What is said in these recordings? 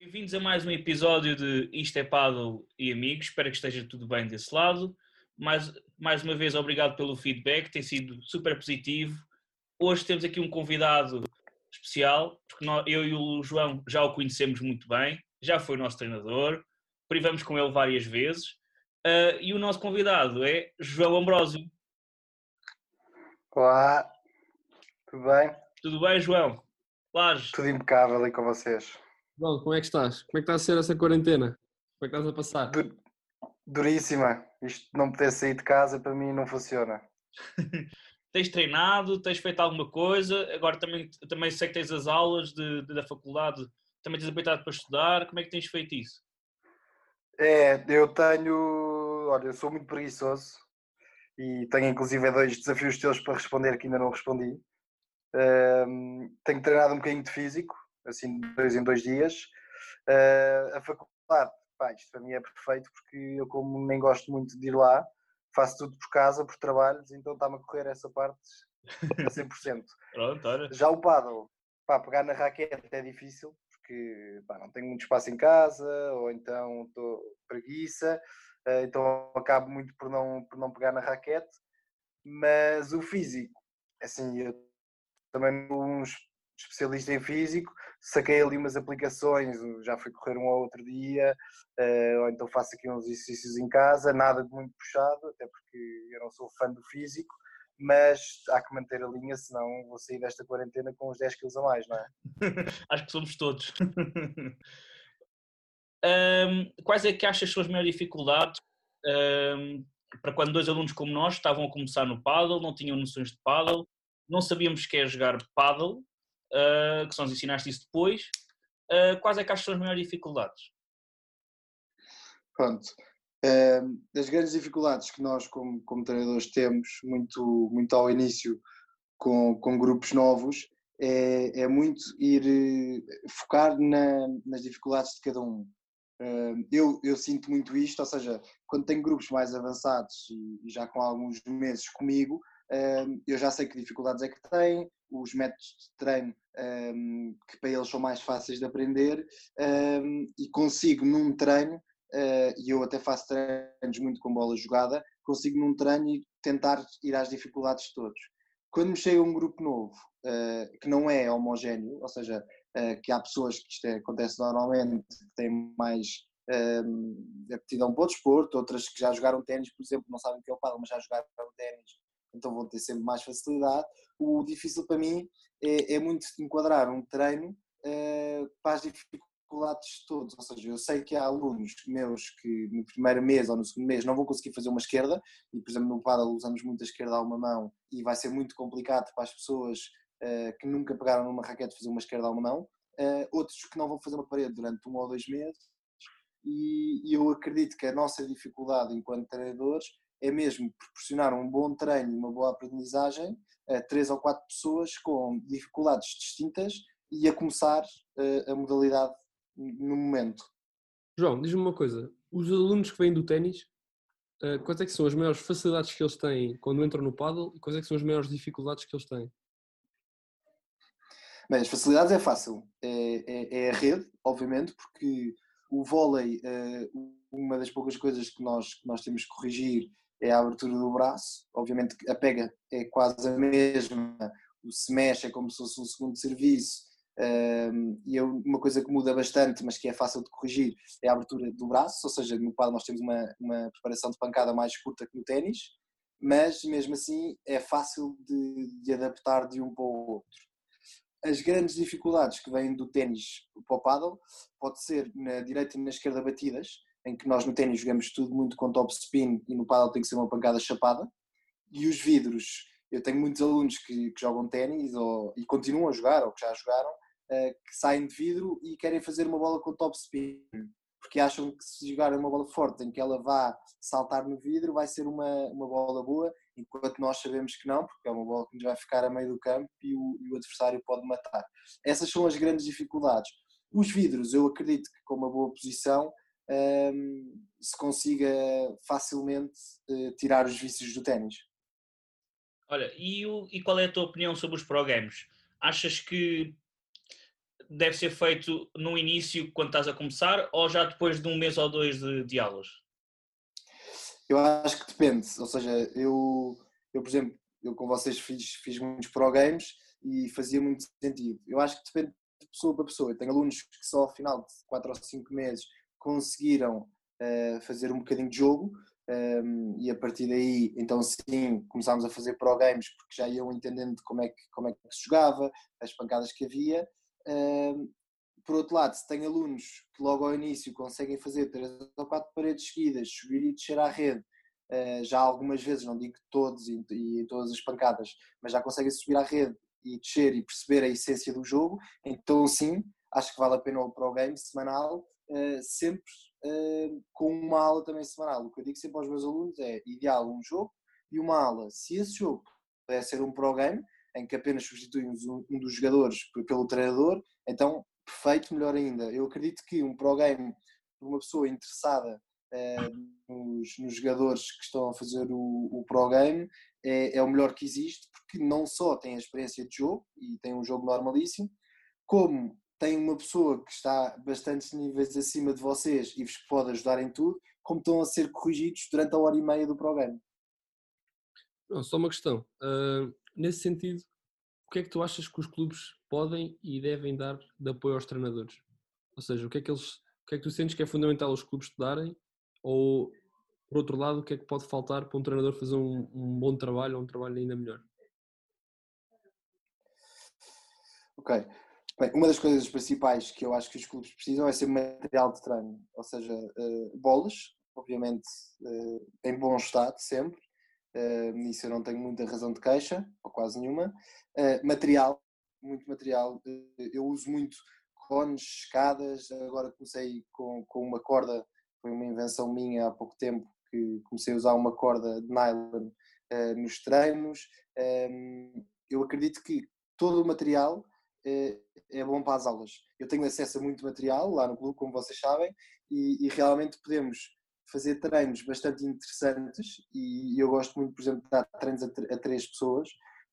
Bem-vindos a mais um episódio de Isto é Paddle e Amigos. Espero que esteja tudo bem desse lado. Mais, mais uma vez, obrigado pelo feedback, tem sido super positivo. Hoje temos aqui um convidado especial, porque nós, eu e o João já o conhecemos muito bem, já foi nosso treinador, privamos com ele várias vezes. Uh, e o nosso convidado é João Ambrósio. Olá, tudo bem? Tudo bem, João? Laje. Tudo impecável aí com vocês. Bom, como é que estás? Como é que está a ser essa quarentena? Como é que estás a passar? Dur duríssima. Isto não poder sair de casa para mim não funciona. tens treinado, tens feito alguma coisa, agora também, também sei que tens as aulas de, de, da faculdade, também tens aproveitado para estudar, como é que tens feito isso? É, eu tenho, olha, eu sou muito preguiçoso e tenho inclusive dois desafios teus para responder que ainda não respondi. Um, tenho treinado um bocadinho de físico, assim, dois em dois dias. Uh, a faculdade, pá, isto para mim é perfeito porque eu, como nem gosto muito de ir lá, faço tudo por casa, por trabalhos, então está-me a correr essa parte a 100%. Pronto, olha. Já o paddle, pá, pegar na raquete é difícil, porque pá, não tenho muito espaço em casa, ou então estou preguiça, uh, então acabo muito por não, por não pegar na raquete. Mas o físico, assim, eu também uns especialista em físico, saquei ali umas aplicações, já fui correr um ou outro dia, uh, ou então faço aqui uns exercícios em casa, nada de muito puxado, até porque eu não sou fã do físico, mas há que manter a linha, senão vou sair desta quarentena com uns 10 quilos a mais, não é? Acho que somos todos. um, quais é que achas as maiores dificuldades um, para quando dois alunos como nós estavam a começar no paddle, não tinham noções de paddle, não sabíamos que é jogar paddle, uh, que são os ensinaste isso depois. Uh, quais é que achas são as maiores dificuldades? Pronto. Uh, das grandes dificuldades que nós, como, como treinadores, temos, muito, muito ao início, com, com grupos novos, é, é muito ir eh, focar na, nas dificuldades de cada um. Eu, eu sinto muito isto, ou seja, quando tenho grupos mais avançados e, já com alguns meses comigo, eu já sei que dificuldades é que têm, os métodos de treino um, que para eles são mais fáceis de aprender um, e consigo num treino, uh, e eu até faço treinos muito com bola jogada, consigo num treino e tentar ir às dificuldades de todos. Quando me chega um grupo novo, uh, que não é homogéneo, ou seja, uh, que há pessoas que isto é, acontece normalmente, que têm mais um, aptidão para o desporto, outras que já jogaram ténis, por exemplo, não sabem o que é o paddle, mas já jogaram ténis então vão ter sempre mais facilidade. O difícil para mim é, é muito enquadrar um treino uh, para as dificuldades de todos, ou seja, eu sei que há alunos meus que no primeiro mês ou no segundo mês não vão conseguir fazer uma esquerda, e por exemplo no paddle usamos muito a esquerda a uma mão e vai ser muito complicado para as pessoas uh, que nunca pegaram numa raquete fazer uma esquerda a uma mão, uh, outros que não vão fazer uma parede durante um ou dois meses, e eu acredito que a nossa dificuldade enquanto treinadores é mesmo proporcionar um bom treino e uma boa aprendizagem a três ou quatro pessoas com dificuldades distintas e a começar eh, a modalidade no momento. João, diz-me uma coisa: os alunos que vêm do ténis, eh, quais é que são as maiores facilidades que eles têm quando entram no paddle e quais é que são as maiores dificuldades que eles têm? Bem, as facilidades é fácil. É, é, é a rede, obviamente, porque o vôlei, eh, uma das poucas coisas que nós, que nós temos que corrigir é a abertura do braço. Obviamente a pega é quase a mesma, o mexe é como se fosse um segundo serviço. E uma coisa que muda bastante, mas que é fácil de corrigir, é a abertura do braço, ou seja, no paddle nós temos uma, uma preparação de pancada mais curta que no ténis, mas mesmo assim é fácil de, de adaptar de um para o outro. As grandes dificuldades que vêm do ténis para o paddle pode ser na direita e na esquerda batidas, em que nós no ténis jogamos tudo muito com top spin e no paddle tem que ser uma pancada chapada. E os vidros, eu tenho muitos alunos que, que jogam ténis e continuam a jogar ou que já jogaram, uh, que saem de vidro e querem fazer uma bola com top spin, porque acham que se jogarem uma bola forte em que ela vá saltar no vidro vai ser uma, uma bola boa, enquanto nós sabemos que não, porque é uma bola que nos vai ficar a meio do campo e o, e o adversário pode matar. Essas são as grandes dificuldades. Os vidros, eu acredito que com uma boa posição um, se consiga facilmente uh, tirar os vícios do ténis. Olha, e, o, e, qual é a tua opinião sobre os pro games? Achas que deve ser feito no início, quando estás a começar, ou já depois de um mês ou dois de, de aulas? Eu acho que depende. Ou seja, eu, eu por exemplo, eu com vocês fiz, fiz muitos pro games e fazia muito sentido. Eu acho que depende de pessoa para pessoa. Eu tenho alunos que só ao final de 4 ou 5 meses conseguiram uh, fazer um bocadinho de jogo um, ehm, e a partir daí, então sim, começámos a fazer pro games porque já iam entendendo como é que, como é que se jogava, as pancadas que havia. Um, ehm, por outro lado, se tem alunos que logo ao início conseguem fazer três ou quatro paredes seguidas, subir e descer à rede, uh, já algumas vezes, não digo todos e, e todas as pancadas, mas já conseguem subir à rede e descer e perceber a essência do jogo, então sim, acho que vale a pena o Pro Game semanal, uh, sempre uh, com uma aula também semanal. O que eu digo sempre aos meus alunos é ideal um jogo e uma aula. Se esse jogo puder ser um Pro Game, em que apenas substituímos um, um dos jogadores pelo treinador, então perfeito, melhor ainda. Eu acredito que um Pro Game, uma pessoa interessada uh, nos, nos, jogadores que estão a fazer o, o Pro Game, é, é, o melhor que existe, porque não só tem a experiência de jogo e tem um jogo normalíssimo, como tem uma pessoa que está bastantes níveis acima de vocês e vos pode ajudar em tudo, como estão a ser corrigidos durante a hora e meia do programa. Não, só uma questão. Uh, nesse sentido, o que é que tu achas que os clubes podem e devem dar de apoio aos treinadores? Ou seja, o que é que eles, o que é que tu sentes que é fundamental os clubes te darem? Ou, por outro lado, o que é que pode faltar para um treinador fazer um, um bom trabalho ou um trabalho ainda melhor? Ok. Bem, uma das coisas principais que eu acho que os clubes precisam é ser material de treino, ou seja, uh, bolas, obviamente uh, em bom estado sempre, uh, nisso eu não tenho muita razão de queixa, ou quase nenhuma. material, muito material, eu uso muito cones, escadas, agora comecei com, com uma corda, foi uma invenção minha há pouco tempo, que comecei a usar uma corda de nylon nos treinos. eu acredito que todo o material é, é bom para as aulas. Eu tenho acesso a muito material lá no clube, como vocês sabem, e, e realmente podemos fazer treinos bastante interessantes e eu gosto muito, por exemplo, de dar treinos a, a três pessoas,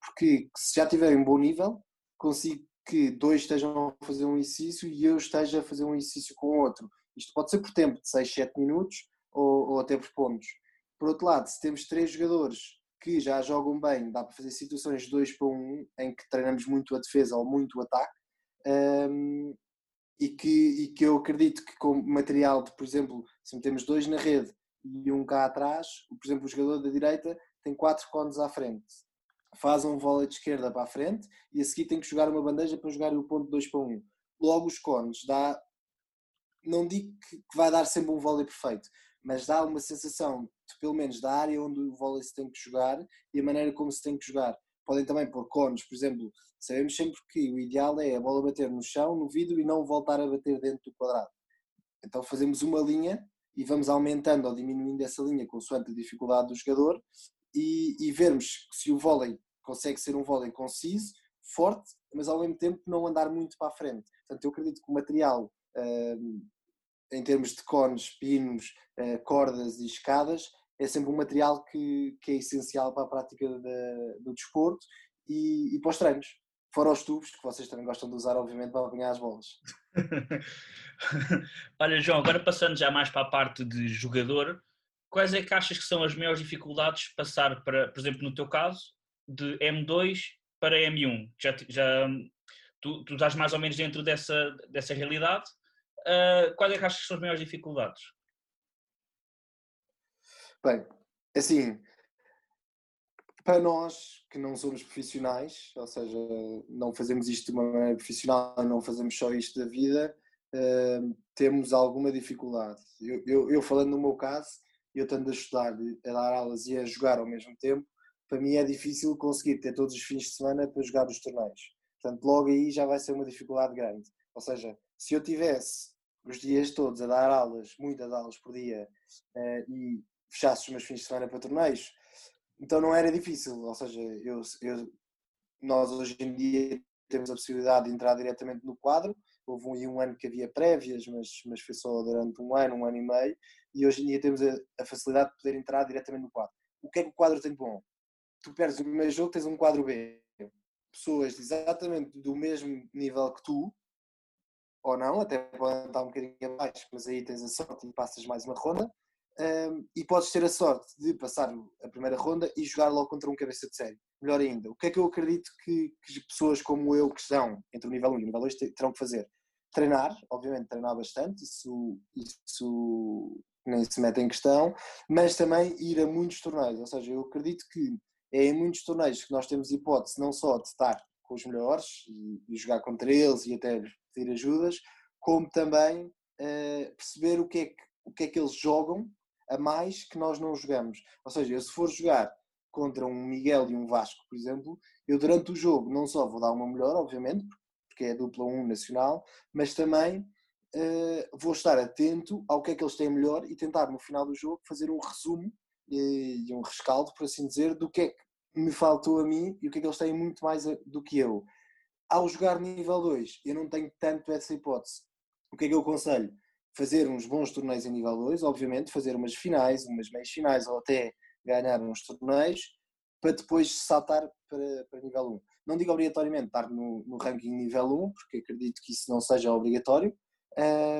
porque se já tiverem um bom nível, consigo que dois estejam a fazer um exercício e eu esteja a fazer um exercício com outro. Isto pode ser por tempo de 6, 7 minutos ou, ou até por pontos. Por outro lado, se temos três jogadores que já jogam bem, dá para fazer situações de 2 para 1 um, em que treinamos muito a defesa ou muito o ataque. Um, e, que, e que eu acredito que com material de, por exemplo, se metemos dois na rede e um cá atrás, por exemplo, o jogador da direita tem quatro cones à frente, faz um vôlei de esquerda para a frente e a seguir tem que jogar uma bandeja para jogar o ponto 2 para 1. Um. Logo os cones dá, não digo que vai dar sempre um vôlei perfeito, mas dá uma sensação de, pelo menos da área onde o vôlei se tem que jogar e a maneira como se tem que jogar. Podem também pôr cones, por exemplo, sabemos sempre que o ideal é a bola bater no chão, no vidro e não voltar a bater dentro do quadrado. Então fazemos uma linha e vamos aumentando ou diminuindo essa linha consoante a dificuldade do jogador e, e vermos se o vôlei consegue ser um vôlei conciso, forte, mas ao mesmo tempo não andar muito para a frente. Portanto, eu acredito que o material hum, em termos de cones, pinos, eh, cordas e escadas, é sempre um material que, que é essencial para a prática de, do desporto e, e para os treinos. Fora os tubos, que vocês também gostam de usar, obviamente, para apanhar as bolas. Olha, João, agora passando já mais para a parte de jogador, quais é que achas que são as maiores dificuldades passar para, por exemplo, no teu caso, de M2 para M1? Já, já tu, tu estás mais ou menos dentro dessa, dessa realidade uh, quais é que achas que são as maiores dificuldades? Bem, assim, para nós que não somos profissionais, ou seja, não fazemos isto de uma maneira profissional, não fazemos só isto da vida, uh, temos alguma dificuldade. Eu, eu, eu, falando no meu caso, eu tendo a estudar, a dar aulas e a jogar ao mesmo tempo, para mim é difícil conseguir ter todos os fins de semana para jogar os torneios. Portanto, logo aí já vai ser uma dificuldade grande. Ou seja, se eu tivesse os dias todos a dar aulas, muitas aulas por dia, uh, e fechasse os meus fins de semana para torneios, então não era difícil. Ou seja, eu, eu, nós hoje em dia temos a possibilidade de entrar diretamente no quadro. Houve um, um ano que havia prévias, mas, mas foi só durante um ano, um ano e meio, e hoje em dia temos a, a facilidade de poder entrar diretamente no quadro. O que é que o quadro tem de bom? Tu perdes o primeiro jogo, tens um quadro B. Pessoas exatamente do mesmo nível que tu, ou não, até podem estar um bocadinho abaixo, mas aí tens a sorte e passas mais uma ronda. Um, e podes ter a sorte de passar a primeira ronda e jogar logo contra um cabeça de série. Melhor ainda, o que é que eu acredito que, que pessoas como eu, que estão entre o nível 1 e o nível 2, terão que fazer? Treinar, obviamente, treinar bastante, isso, isso nem se mete em questão, mas também ir a muitos torneios. Ou seja, eu acredito que é em muitos torneios que nós temos hipótese não só de estar com os melhores e, e jogar contra eles e até pedir ajudas, como também uh, perceber o que, é que, o que é que eles jogam a mais que nós não jogamos. Ou seja, eu se for jogar contra um Miguel e um Vasco, por exemplo, eu durante o jogo não só vou dar uma melhor, obviamente, porque é a dupla 1 nacional, mas também uh, vou estar atento ao que é que eles têm melhor e tentar no final do jogo fazer um resumo e, e um rescaldo, por assim dizer, do que é que me faltou a mim e o que é que eles têm muito mais do que eu. Ao jogar nível 2, eu não tenho tanto essa hipótese. O que é que eu aconselho? fazer uns bons torneios em nível 2, obviamente, fazer umas finais, umas meias finais ou até ganhar uns torneios para depois saltar para, para nível 1. Não digo obrigatoriamente estar no, no ranking nível 1, porque acredito que isso não seja obrigatório,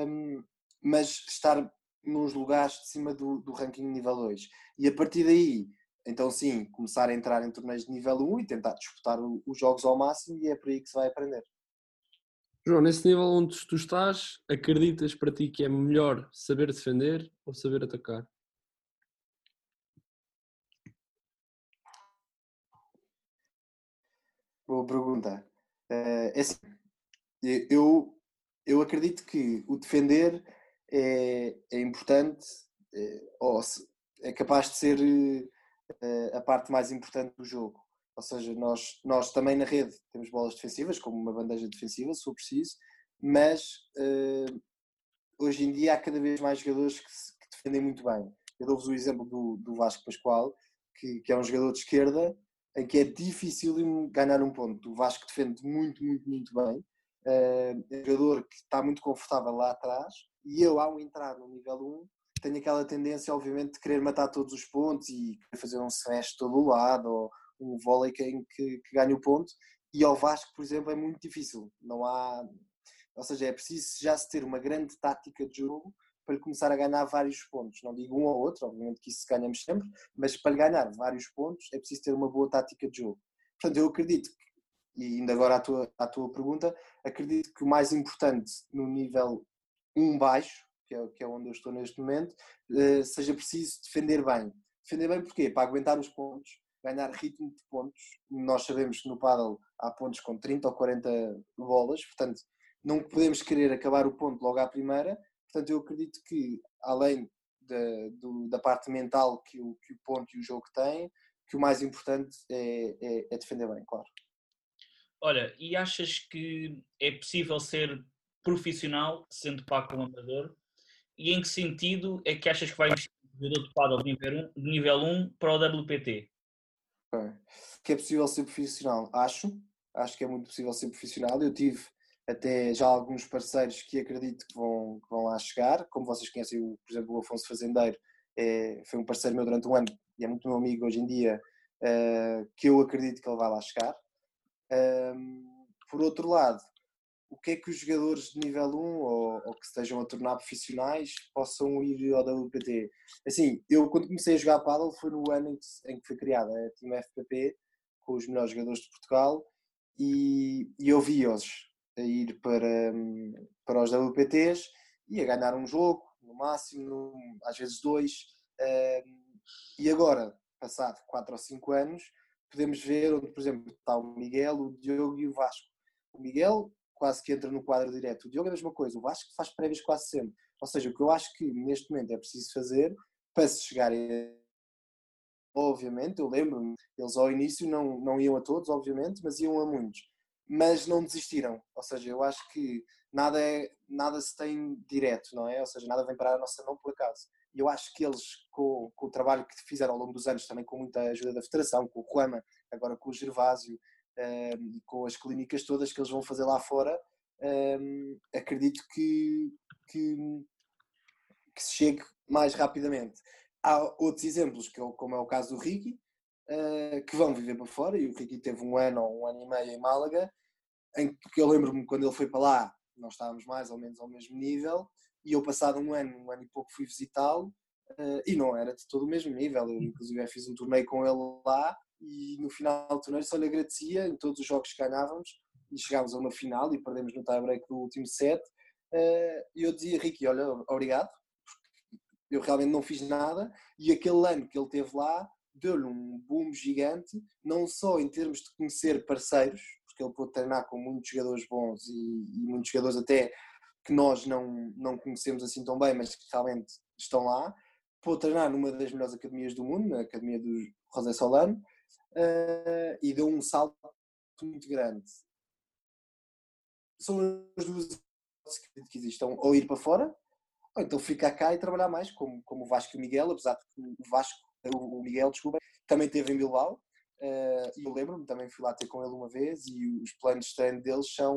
um, mas estar nos lugares de cima do, do ranking nível 2. E a partir daí, então sim, começar a entrar em torneios de nível 1 e tentar disputar os jogos ao máximo e é por aí que se vai aprender. João, nesse nível onde tu estás, acreditas para ti que é melhor saber defender ou saber atacar? Boa pergunta. Eh, é assim, eu, eu acredito que o defender é, é importante, é, ou é capaz de ser eh, a parte mais importante do jogo. Ou seja, nós, nós também na rede temos bolas defensivas, como uma bandeja defensiva, se for preciso, mas uh, hoje em dia há cada vez mais jogadores que, se, que defendem muito bem. Eu dou-vos o exemplo do, do Vasco Pascoal, que, que, é um jogador de esquerda, em que é difícil ganhar um ponto. O Vasco defende muito, muito, muito bem. Uh, é um jogador que está muito confortável lá atrás, e eu, ao entrar no nível 1, tenho aquela tendência, obviamente, de querer matar todos os pontos e fazer um semestre todo o lado, ou, um vôlei que, que, que ganha o ponto e ao Vasco, por exemplo, é muito difícil. Não há, ou seja, é preciso já se ter uma grande tática de jogo para começar a ganhar vários pontos. Não digo um ou outro, obviamente que isso ganhamos sempre, mas para ganhar vários pontos é preciso ter uma boa tática de jogo. Portanto, eu acredito que, e ainda agora à tua, à tua pergunta, acredito que o mais importante no nível 1 baixo, que é, que é onde eu estou neste momento, eh, seja preciso defender bem. Defender bem porquê? Para aguentar os pontos, ganhar ritmo de pontos. Nós sabemos que no paddle há pontos com 30 ou 40 bolas, portanto não podemos querer acabar o ponto logo à primeira. Portanto, eu acredito que além da, do, da parte mental que o, que o ponto e o jogo têm, que o mais importante é, é, é defender bem, claro. Olha, e achas que é possível ser profissional sendo pago amador? E em que sentido é que achas que vai investir um jogador de nível 1, de nível 1 para o WPT? Que é possível ser profissional? Acho. Acho que é muito possível ser profissional. Eu tive até já alguns parceiros que acredito que vão, que vão lá chegar. Como vocês conhecem, por exemplo, o Afonso Fazendeiro é, foi um parceiro meu durante um ano e é muito meu amigo hoje em dia, uh, que eu acredito que ele vai lá chegar. Por outro lado, o que é que os jogadores de nível 1 ou, ou, que estejam a tornar profissionais possam ir ao WPT? Assim, eu quando comecei a jogar paddle foi no ano em que, em que foi criada a Team FPP com os melhores jogadores de Portugal e, e eu vi-os a ir para, para os WPTs e a ganhar um jogo, no máximo, às vezes dois. e agora, passado 4 ou 5 anos, podemos ver onde, por exemplo, está o Miguel, o Diogo e o Vasco. O Miguel quase que entra no quadro direto. O Diogo é a mesma coisa, o Vasco faz prévias quase sempre. Ou seja, o que eu acho que neste momento é preciso fazer para se chegar a. Obviamente, eu lembro-me, eles ao início não, não iam a todos, obviamente, mas iam a muitos. Mas não desistiram. Ou seja, eu acho que nada, é, nada se tem direto, não é? Ou seja, nada vem para a nossa mão por acaso. E eu acho que eles, com, com o trabalho que fizeram ao longo dos anos, também com muita ajuda da Federação, com o Ruama, agora com o Gervásio, um, com as clínicas todas que eles vão fazer lá fora, um, acredito que, que, que, se chegue mais rapidamente. Há outros exemplos, que, é como é o caso do Ricky, uh, que vão viver para fora, e o Ricky teve um ano ou um ano e meio em Málaga, em que eu lembro-me quando ele foi para lá, nós estávamos mais ou menos ao mesmo nível, e eu passado um ano, um ano e pouco fui visitá-lo, uh, e não era de todo o mesmo nível, eu inclusive fiz um torneio com ele lá, e no final do torneio só lhe agradecia em todos os jogos que ganhávamos, e chegámos a uma final e perdemos no tie-break do último set, uh, e eu dizia, Ricky, olha, obrigado, eu realmente não fiz nada, e aquele ano que ele teve lá, deu-lhe um boom gigante, não só em termos de conhecer parceiros, porque ele pôde treinar com muitos jogadores bons e, e, muitos jogadores até que nós não, não conhecemos assim tão bem, mas que realmente estão lá. Pôde treinar numa das melhores academias do mundo, na academia do José Solano, uh, e deu um salto muito grande. São as duas que existem, ou ir para fora, ou então ficar cá e trabalhar mais, como, como o Vasco e o Miguel, apesar de que o Vasco o Miguel, desculpa, também teve em Bilbao. Uh, e eu lembro-me, também fui lá ter com ele uma vez e os planos de treino deles são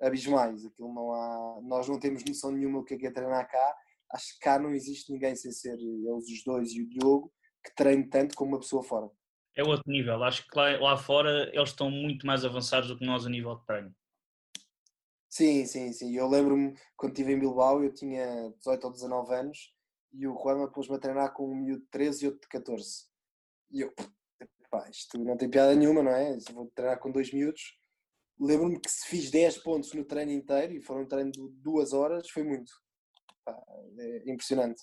abismais. Aquilo não há, nós não temos noção nenhuma do que é, que é treinar cá. Acho que cá não existe ninguém sem ser eles os dois e o Diogo que treine tanto como uma pessoa fora. É outro nível. Acho que lá, lá fora eles estão muito mais avançados do que nós a nível de treino. Sim, sim, sim. Eu lembro-me quando estive em Bilbao, eu tinha 18 ou 19 anos e o Juanma pôs-me a treinar com um miúdo de 13 e outro de 14. E eu, pá, isto não tem piada nenhuma, não é? Se vou treinar com dois miúdos. Lembro-me que se fiz 10 pontos no treino inteiro e foram um treino de duas horas, foi muito. Pá, é impressionante.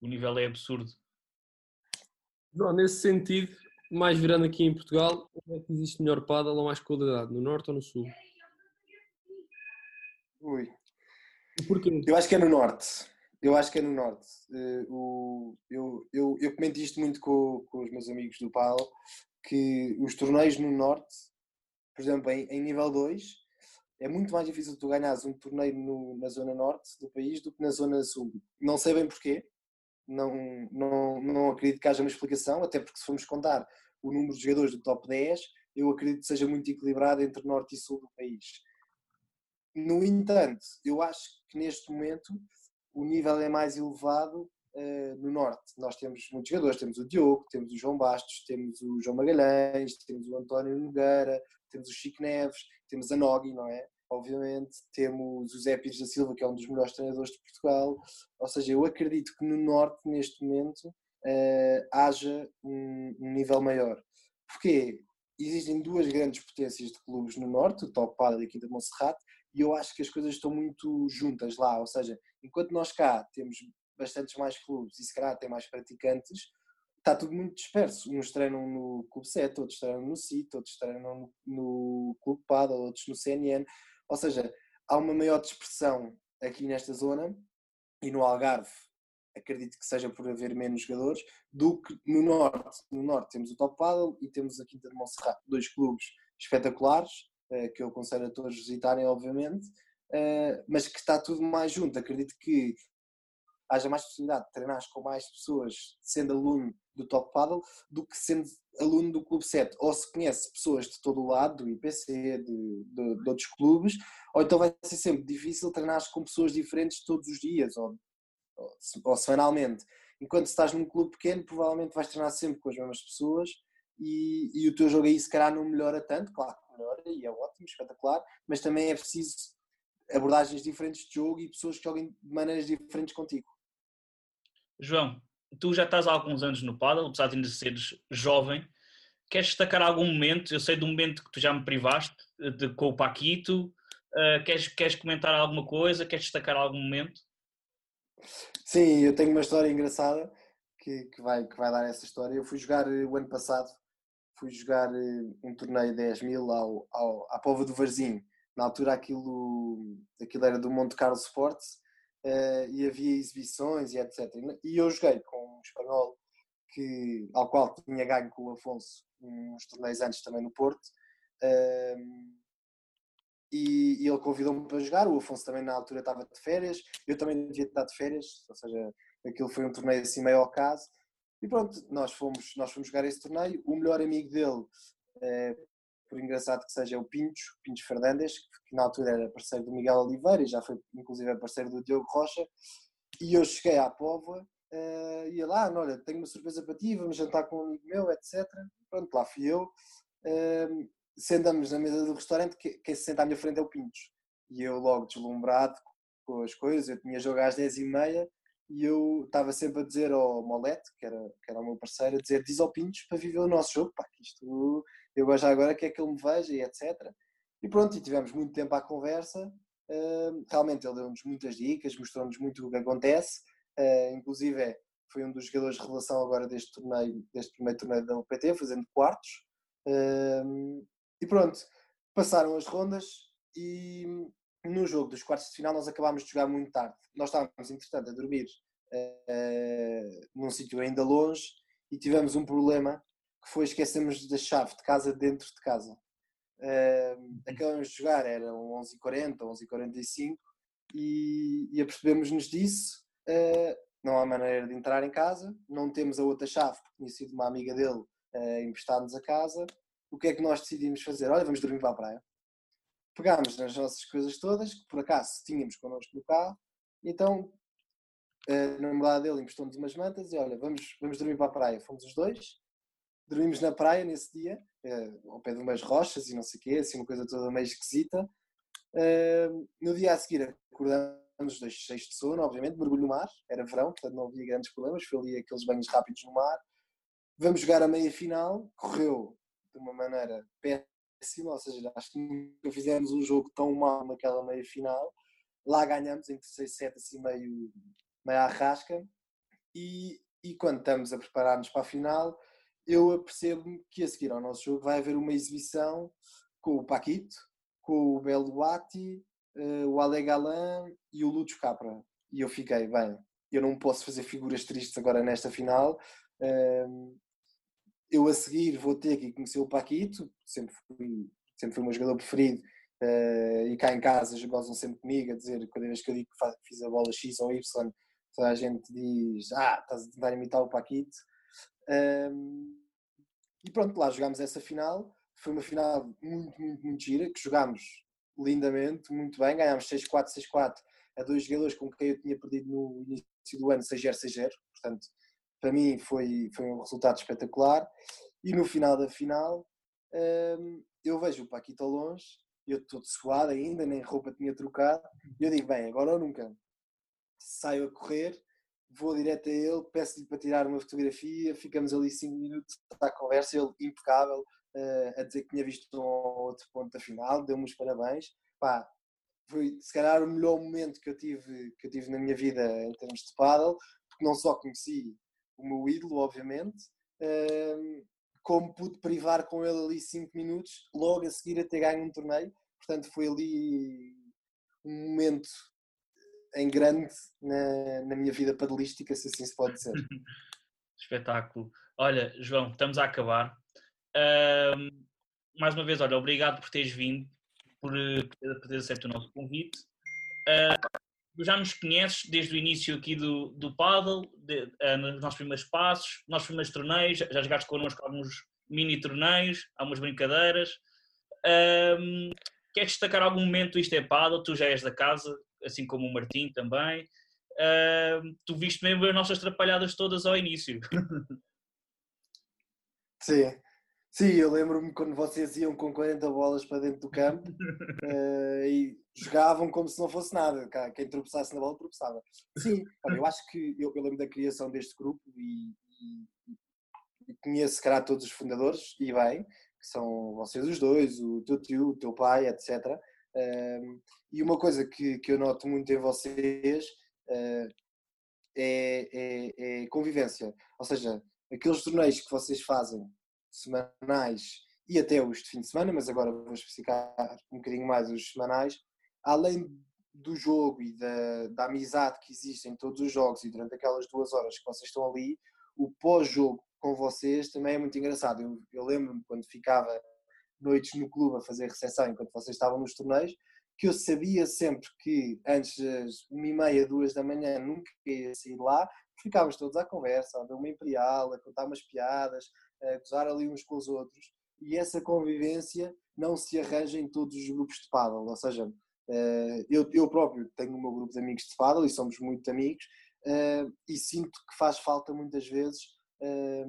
O nível é absurdo. Não, nesse sentido, mais virando aqui em Portugal, onde é que existe melhor paddle ou mais qualidade? No norte ou no sul? Ui. porquê? Eu acho que é no norte. Eu acho que é no norte. Uh, eu, eu, eu comento isto muito com, com os meus amigos do PAL, que os torneios no norte, por exemplo, em, em nível 2, é muito mais difícil tu ganhares um torneio no, na zona norte do país do que na zona sul. Não sei bem porquê, não, não, não acredito que haja uma explicação, até porque se formos contar o número de jogadores do top 10, eu acredito que seja muito equilibrado entre norte e sul do país. No entanto, eu acho que neste momento o nível é mais elevado uh, no Norte. Nós temos muitos jogadores, temos o Diogo, temos o João Bastos, temos o João Magalhães, temos o António Nogueira, temos o Chico Neves, temos a Nogui, não é? Obviamente, temos o Zé Pires da Silva, que é um dos melhores treinadores de Portugal. Ou seja, eu acredito que no Norte, neste momento, uh, haja um, um nível maior. Porquê? Existem duas grandes potências de clubes no Norte, o Top Padel e a Quinta Monserrate, e eu acho que as coisas estão muito juntas lá, ou seja, enquanto nós cá temos bastantes mais clubes e se calhar tem mais praticantes, está tudo muito disperso. Uns treinam no Clube 7, outros treinam no CIT, outros treinam no, no Clube PADA, outros no CNN, ou seja, há uma maior dispersão aqui nesta zona e no Algarve acredito que seja por haver menos jogadores do que no Norte. No Norte temos o Top Paddle e temos a Quinta de Monserrat, dois clubes espetaculares, eh, que eu aconselho a todos visitarem, obviamente, eh, mas que está tudo mais junto. Acredito que haja mais possibilidade de treinar com mais pessoas sendo aluno do Top Paddle do que sendo aluno do Clube 7. Ou se conhece pessoas de todo o lado, do IPC, de, de, de outros clubes, ou então vai ser sempre difícil treinar com pessoas diferentes todos os dias ou, ou, semanalmente. Enquanto estás num clube pequeno, provavelmente vais treinar sempre com as mesmas pessoas e, e o teu jogo aí se calhar não melhora tanto, claro melhora e é ótimo, espetacular, mas também é preciso abordagens diferentes de jogo e pessoas que joguem de maneiras diferentes contigo. João, tu já estás há alguns anos no paddle, apesar de ainda seres jovem. Queres destacar algum momento? Eu sei do momento que tu já me privaste de, com o Paquito. Uh, queres, queres comentar alguma coisa? Queres destacar algum momento? Sim, eu tenho uma história engraçada que, que, vai, que vai dar essa história. Eu fui jogar o ano passado fui jogar eh, um torneio 10 mil ao, ao, à Pova do Varzim. Na altura aquilo, aquilo era do Monte Carlo Sports uh, e havia exibições e etc. E eu joguei com um espanhol que, ao qual tinha ganho com o Afonso uns torneios antes também no Porto. Uh, e, e, ele convidou-me para jogar. O Afonso também na altura estava de férias, eu também devia estar de férias, ou seja, aquilo foi um torneio assim meio ao caso. E pronto, nós fomos, nós fomos jogar esse torneio. O melhor amigo dele, é, por engraçado que seja, é o Pintos, Pintos Fernandes, que na altura era parceiro do Miguel Oliveira e já foi inclusive parceiro do Diogo Rocha. E eu cheguei à Póvoa uh, e lá, olha, tenho uma surpresa para ti, vamos jantar com um amigo meu, etc. Pronto, lá fui eu. Uh, sentamos na mesa do restaurante, quem se senta à minha frente é o Pintos. e eu logo deslumbrado com as coisas, eu tinha jogo às 10h30 e eu estava sempre a dizer ao Molete, que era, que era o meu parceiro, a dizer diz ao Pintos para viver o nosso jogo, pá, que isto eu gosto agora que é que ele me veja e etc. E pronto, e tivemos muito tempo à conversa, uh, realmente ele deu-nos muitas dicas, mostrou-nos muito o que acontece, uh, inclusive é, foi um dos jogadores de revelação agora deste torneio, deste primeiro torneio da UPT, fazendo quartos, uh, e pronto, passaram as rondas e no jogo dos quartos de final nós acabámos de jogar muito tarde. Nós estávamos, entretanto, a dormir uh, num sítio ainda longe e tivemos um problema que foi esquecemos da chave de casa dentro de casa. Uh, acabamos de jogar, eram 11h40, 11h45 e, e apercebemos-nos disso. Uh, não há maneira de entrar em casa, não temos a outra chave, porque tinha sido uma amiga dele uh, emprestar-nos a casa. O que é que nós decidimos fazer? Olha, vamos dormir para a praia pegámos nas nossas coisas todas, que por acaso tínhamos connosco no carro, então a namorada dele emprestou-nos umas mantas e olha, vamos, vamos dormir para a praia. Fomos os dois, dormimos na praia nesse dia, eh, ao pé de umas rochas e não sei o quê, assim uma coisa toda meio esquisita. Uh, no dia a seguir acordamos os dois cheios de sono, obviamente, mergulho no mar, era verão, portanto não havia grandes problemas, foi ali aqueles banhos rápidos no mar. Vamos jogar a meia final, correu de uma maneira péssima ou seja, acho que nunca fizemos um jogo tão mal naquela meia final. Lá ganhamos em terceiro set, assim meio, meio à rasca. E, e quando estamos a preparar-nos para a final, eu apercebo que a seguir ao nosso jogo vai haver uma exibição com o Paquito, com o Beluati, uh, o Ale Galan e o Lúcio Capra. E eu fiquei, bem, eu não posso fazer figuras tristes agora nesta final. Uh, eu a seguir vou ter que conhecer o Paquito, sempre fui, sempre fui o meu jogador preferido, uh, e cá em casa gozam sempre comigo a dizer, cada vez que eu digo que fiz a bola X ou Y, toda a gente diz, ah, estás a tentar imitar o Paquito. Um, e pronto, lá jogámos essa final, foi uma final muito, muito, muito gira, que jogámos lindamente, muito bem, ganhámos 6-4, 6-4 a dois jogadores com quem eu tinha perdido no início do ano 6-0, 6-0, portanto para mim foi, foi um resultado espetacular. E no final da final, hum, eu vejo o Paquito ao longe, eu estou suado ainda, nem roupa tinha trocado, e eu digo: bem, agora ou nunca. Saio a correr, vou direto a ele, peço-lhe para tirar uma fotografia, ficamos ali 5 minutos a conversa, ele impecável, uh, a dizer que tinha visto um outro ponto da final, deu-me os parabéns. Pá, foi se calhar o melhor momento que eu tive, que eu tive na minha vida em termos de paddle, porque não só conheci o meu ídolo, obviamente, como pude privar com ele ali 5 minutos, logo a seguir a ter ganho um torneio. Portanto, foi ali um momento em grande na, na minha vida padelística, se assim se pode dizer. Espetáculo. Olha, João, estamos a acabar. mais uma vez, olha, obrigado por teres vindo, por, por teres aceito o nosso convite. Uh, já nos conheces desde o início aqui do, do paddle, de, uh, nos nossos primeiros passos, nos nossos primeiros torneios, já jogaste connosco alguns mini torneios, algumas brincadeiras. Um, queres destacar algum momento isto é paddle? Tu já és da casa, assim como o Martim também. Tu viste mesmo as nossas atrapalhadas todas ao início. Sim, Sim, eu lembro-me quando vocês iam com 40 bolas para dentro do campo uh, e jogavam como se não fosse nada. Quem tropeçasse na bola, tropeçava. Sim, eu acho que eu, eu, lembro da criação deste grupo e, e, e conheço, se calhar, todos os fundadores, e bem, que são vocês os dois, o teu tio, o teu pai, etc. Uh, ehm, e uma coisa que, que eu noto muito em vocês uh, é, é, é convivência. Ou seja, aqueles torneios que vocês fazem semanais e até os de fim de semana, mas agora vou especificar um bocadinho mais os semanais, além do jogo e da, da amizade que existe em todos os jogos e durante aquelas duas horas que vocês estão ali, o pós-jogo com vocês também é muito engraçado. Eu, eu lembro-me quando ficava noites no clube a fazer recepção enquanto vocês estavam nos torneios, que eu sabia sempre que antes das uma e meia, duas da manhã nunca ia sair lá, ficávamos todos à conversa, a ver uma imperial, a contar umas piadas, a gozar ali uns com os outros e essa convivência não se arranja em todos os grupos de paddle, ou seja, eh, eu, eu próprio tenho o meu grupo de amigos de paddle e somos muito amigos eh, e sinto que faz falta muitas vezes eh,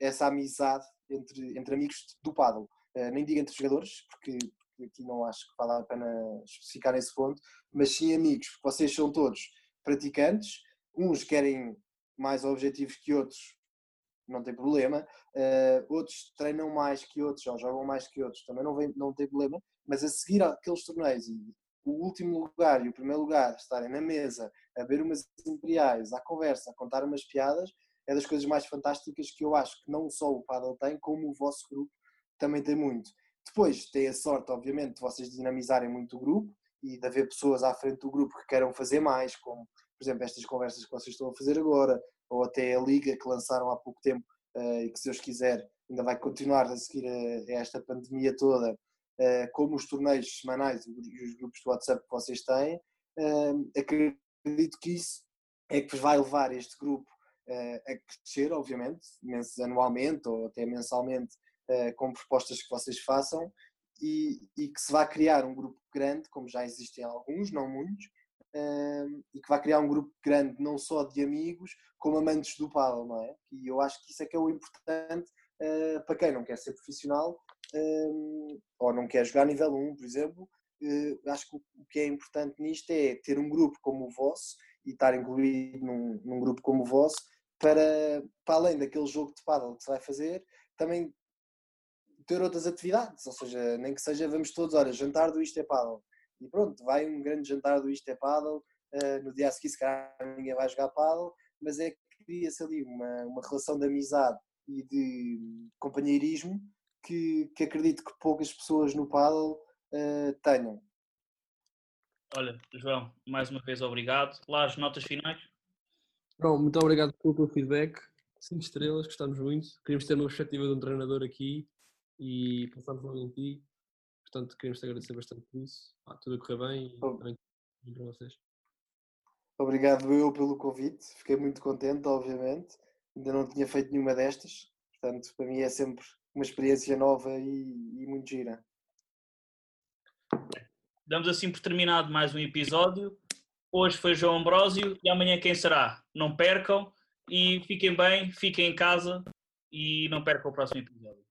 essa amizade entre, entre amigos do paddle, nem digo entre jogadores, porque que aqui não acho que vale a pena especificar nesse ponto, mas sim amigos, porque vocês são todos praticantes, uns querem mais objetivos que outros, não tem problema, uh, outros treinam mais que outros ou jogam mais que outros, também não, vem, não tem problema, mas a seguir aqueles torneios o último lugar e o primeiro lugar estarem na mesa a ver umas imperiais, à conversa, a contar umas piadas, é das coisas mais fantásticas que eu acho que não só o Paddle tem, como o vosso grupo também tem muito. Depois tem a sorte, obviamente, de vocês dinamizarem muito o grupo e de haver pessoas à frente do grupo que queiram fazer mais, como, por exemplo, estas conversas que vocês estão a fazer agora, ou até a liga que lançaram há pouco tempo uh, e que, se Deus quiser, ainda vai continuar a seguir a, a esta pandemia toda, uh, como os torneios semanais e os grupos de WhatsApp que vocês têm, uh, acredito que isso é que vai levar este grupo a crescer, obviamente, anualmente ou até mensalmente, com propostas que vocês façam e, e, que se vai criar um grupo grande, como já existem alguns, não muitos, e que vai criar um grupo grande não só de amigos, como amantes do paddle, não é? E eu acho que isso é que é o importante uh, para quem não quer ser profissional ou não quer jogar nível 1, por exemplo. Uh, acho que o que é importante nisto é ter um grupo como o vosso e estar incluído num, num grupo como o vosso para, para além daquele jogo de paddle que se vai fazer, também ter outras atividades, ou seja, nem que seja vamos todos, olha, jantar do Isto é Paddle, e pronto, vai um grande jantar do Isto é Paddle, uh, no dia a seguir se calhar ninguém vai jogar Paddle, mas é que cria-se ali uma, uma relação de amizade e de companheirismo que, que acredito que poucas pessoas no Paddle uh, tenham. Olha, João, mais uma vez obrigado. Lá as notas finais. Bom, muito obrigado pelo teu feedback. 5 estrelas, gostamos muito. Queríamos ter uma perspectiva de um treinador aqui e passamos logo em ti. Portanto, queremos te agradecer bastante por isso. Ah, tudo a correr bem e também para vocês. Obrigado eu pelo convite, fiquei muito contente, obviamente. Ainda não tinha feito nenhuma destas, portanto, para mim é sempre uma experiência nova e, e muito gira. Damos assim por terminado mais um episódio. Hoje foi João Ambrósio e amanhã quem será? Não percam e fiquem bem, fiquem em casa e não percam o próximo episódio.